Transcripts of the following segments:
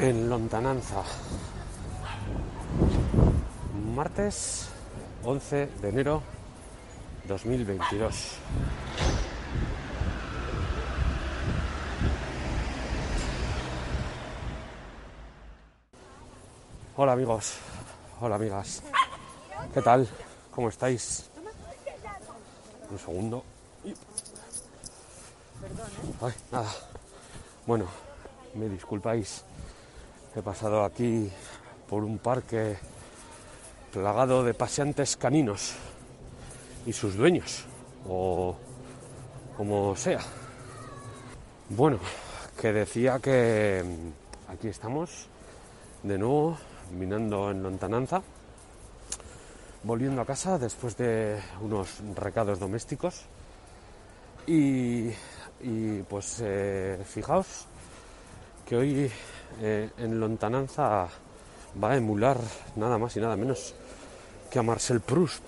En lontananza. Martes 11 de enero 2022. Hola amigos, hola amigas. ¿Qué tal? ¿Cómo estáis? Un segundo. Ay, nada. Bueno, me disculpáis. He pasado aquí por un parque plagado de paseantes caninos y sus dueños, o como sea. Bueno, que decía que mm, aquí estamos de nuevo minando en lontananza, volviendo a casa después de unos recados domésticos y, pues eh, fijaos que hoy eh, en lontananza va a emular nada más y nada menos que a Marcel Proust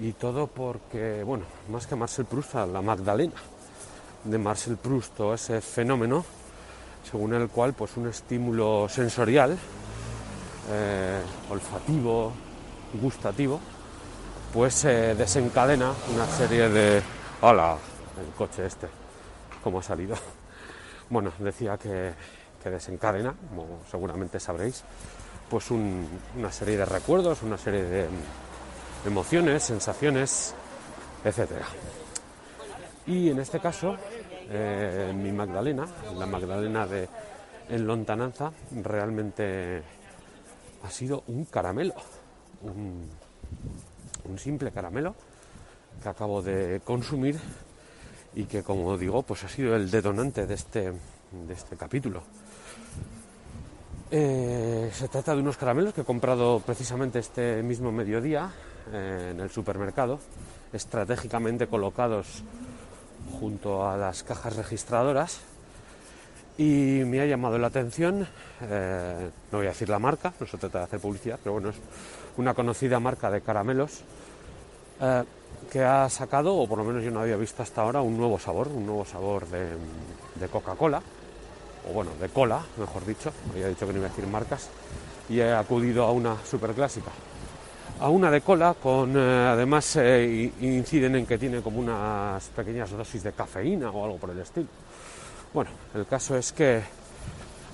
y todo porque, bueno, más que a Marcel Proust, a la Magdalena de Marcel Proust o ese fenómeno según el cual pues un estímulo sensorial eh, olfativo, gustativo, pues eh, desencadena una serie de... ¡Hola! El coche este, cómo ha salido. Bueno, decía que, desencadena, como seguramente sabréis, pues un- una serie de recuerdos, una serie de emociones, sensaciones, etcétera. Y en este caso, eh, mi Magdalena, la Magdalena de en lontananza, realmente ha sido un caramelo, un simple caramelo que acabo de consumir y que, como digo, pues ha sido el detonante de este, de este capítulo. Eh, se trata de unos caramelos que he comprado precisamente este mismo mediodía eh, en el supermercado, estratégicamente colocados junto a las cajas registradoras y me ha llamado la atención, eh, no voy a decir la marca, no se trata de hacer publicidad, pero bueno, es una conocida marca de caramelos que ha sacado, o por lo menos yo no había visto hasta ahora, un nuevo sabor, un nuevo sabor de, Coca-Cola, o bueno, de cola, mejor dicho, había dicho que no iba a decir marcas, y he acudido a una superclásica. A una de cola, con eh, además eh, inciden en que tiene como unas pequeñas dosis de cafeína o algo por el estilo. Bueno, el caso es que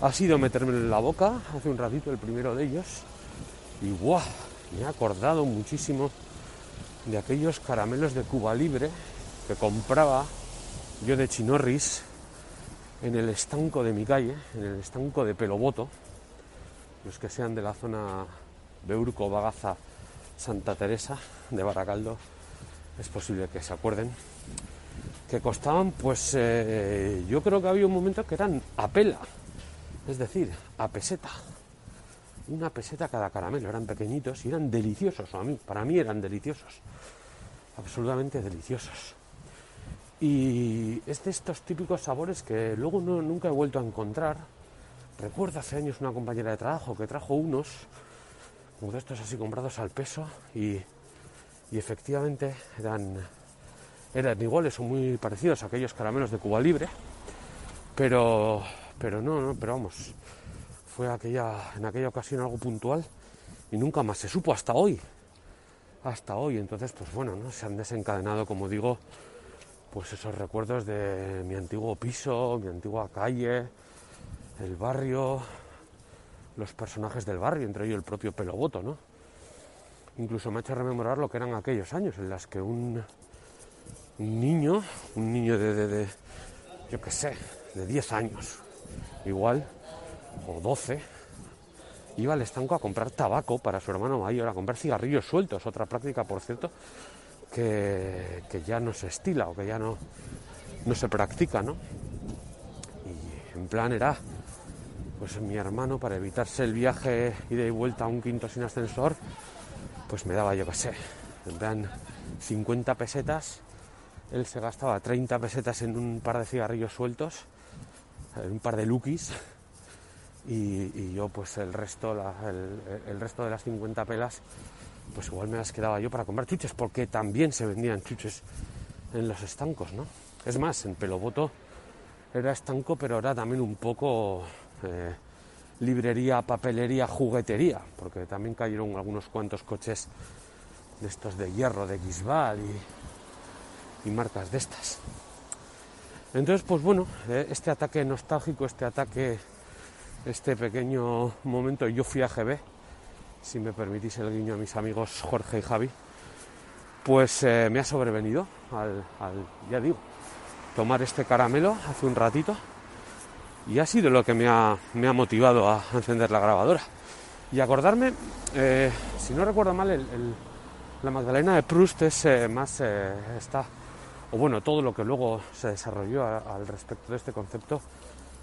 ha sido meterme en la boca hace un ratito el primero de ellos y ¡guau! Me he acordado muchísimo de aquellos caramelos de Cuba Libre que compraba yo de Chinorris en el estanco de mi calle, en el estanco de Peloboto, los que sean de la zona de Urco, Bagaza, Santa Teresa de Baracaldo, es posible que se acuerden, que costaban, pues eh, yo creo que había un momento que eran a pela, es decir, a peseta. Una peseta cada caramelo, eran pequeñitos y eran deliciosos, para mí eran deliciosos, absolutamente deliciosos. Y es de estos típicos sabores que luego nunca he vuelto a encontrar. Recuerdo hace años una compañera de trabajo que trajo unos, como de estos así comprados al peso, y, y efectivamente eran, eran iguales o muy parecidos a aquellos caramelos de Cuba Libre, pero, pero no, no, pero vamos, fue aquella, en aquella ocasión algo puntual y nunca más se supo hasta hoy, hasta hoy. Entonces, pues bueno, ¿no? se han desencadenado, como digo, pues esos recuerdos de mi antiguo piso, mi antigua calle, el barrio, los personajes del barrio, entre ellos el propio Peloboto, ¿no? Incluso me ha hecho rememorar lo que eran aquellos años en las que un, un niño, un niño de, de, de, yo qué sé, de 10 años, igual, o 12, iba al estanco a comprar tabaco para su hermano mayor, a comprar cigarrillos sueltos, otra práctica, por cierto, que, que ya no se estila o que ya no, no se practica, ¿no? Y en plan era, pues mi hermano, para evitarse el viaje ida y vuelta a un quinto sin ascensor, pues me daba, yo qué sé, en plan 50 pesetas, él se gastaba 30 pesetas en un par de cigarrillos sueltos, en un par de lukis, y, yo pues el resto, el, resto de las 50 pelas, pues igual me las quedaba yo para comprar chuches, porque también se vendían chuches en los estancos, ¿no? Es más, en Peloboto era estanco, pero era también un poco eh, librería, papelería, juguetería, porque también cayeron algunos cuantos coches de estos de hierro, de Gisbal y, marcas de estas. Entonces, pues bueno, eh, este ataque nostálgico, este ataque este pequeño momento. Yo fui a GB, si me permitís el guiño a mis amigos Jorge y Javi, pues eh, me ha sobrevenido al, ya digo, tomar este caramelo hace un ratito y ha sido lo que me ha, motivado a encender la grabadora. Y acordarme, eh, si no recuerdo mal, la Magdalena de Proust es eh, más, está, o bueno, todo lo que luego se desarrolló al respecto de este concepto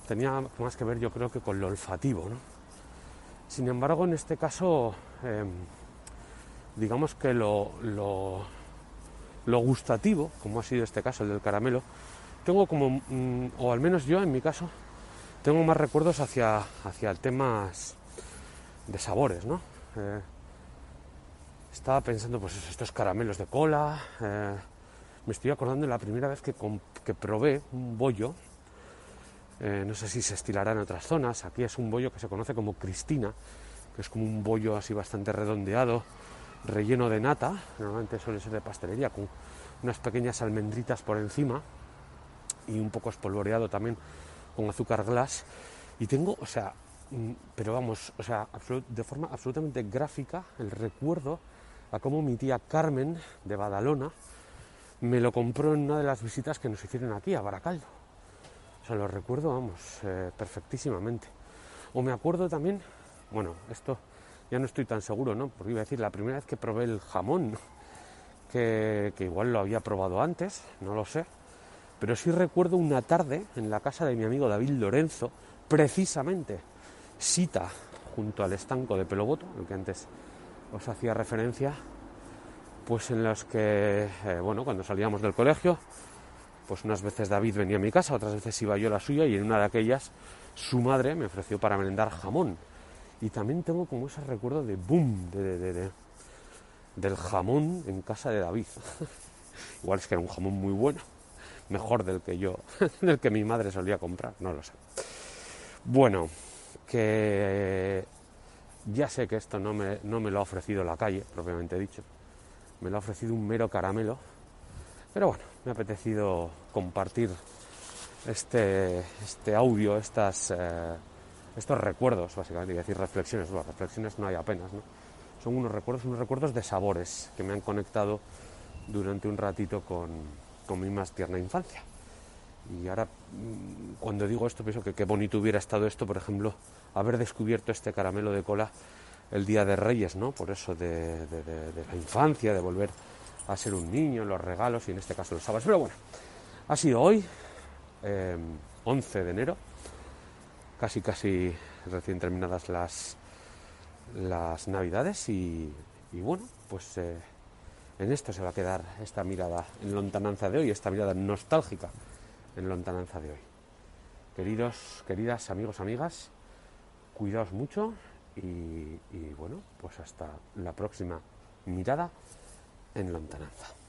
tenía más que ver yo creo que con lo olfativo. ¿no? Sin embargo, en este caso, em, digamos que lo, lo, gustativo, como ha sido este caso, el del caramelo, tengo como, mm, o al menos yo en mi caso, tengo más recuerdos hacia, hacia temas de sabores, ¿no? Eh, estaba pensando, pues estos caramelos de cola. Eh, me estoy acordando de la primera vez que, que probé un bollo eh, no sé si se estilará en otras zonas. Aquí es un bollo que se conoce como Cristina, que es como un bollo así bastante redondeado, relleno de nata. Normalmente suele ser de pastelería, con unas pequeñas almendritas por encima y un poco espolvoreado también con azúcar glass. Y tengo, o sea, mm, pero vamos, o sea, de forma absolutamente gráfica, el recuerdo a cómo mi tía Carmen de Badalona me lo compró en una de las visitas que nos hicieron aquí a Baracaldo lo recuerdo, vamos, eh, perfectísimamente. O me acuerdo también, bueno, esto ya no estoy tan seguro, ¿no? Porque iba a decir, la primera vez que probé el jamón, que, que igual lo había probado antes, no lo sé, pero sí recuerdo una tarde en la casa de mi amigo David Lorenzo, precisamente, cita junto al estanco de Peloboto, el que antes os hacía referencia, pues en los que, eh, bueno, cuando salíamos del colegio, pues unas veces David venía a mi casa, otras veces iba yo a la suya y en una de aquellas su madre me ofreció para merendar jamón. Y también tengo como ese recuerdo de boom, de, del jamón en casa de David. Igual es que era un jamón muy bueno, mejor del que yo, del que mi madre solía comprar, no lo sé. Bueno, que ya sé que esto no me, no me lo ha ofrecido la calle, propiamente dicho. Me lo ha ofrecido un mero caramelo pero bueno, me ha apetecido compartir este, este audio, estas, eh, estos recuerdos, básicamente, y decir reflexiones. Bueno, reflexiones no hay apenas, ¿no? Son unos recuerdos, unos recuerdos de sabores que me han conectado durante un ratito con, con mi más tierna infancia. Y ahora, mm, cuando digo esto, pienso que qué bonito hubiera estado esto, por ejemplo, haber descubierto este caramelo de cola el día de Reyes, ¿no? Por eso de, la infancia, de volver a ser un niño, los regalos y en este caso los sábados. Pero bueno, ha sido hoy, 11 em, de enero, casi casi recién terminadas las, las navidades y, bueno, pues eh, en esto se va a quedar esta mirada en lontananza de hoy, esta mirada nostálgica en lontananza de hoy. Queridos, queridas amigos, amigas, cuidaos mucho y, y bueno, pues hasta la próxima mirada en lontananza.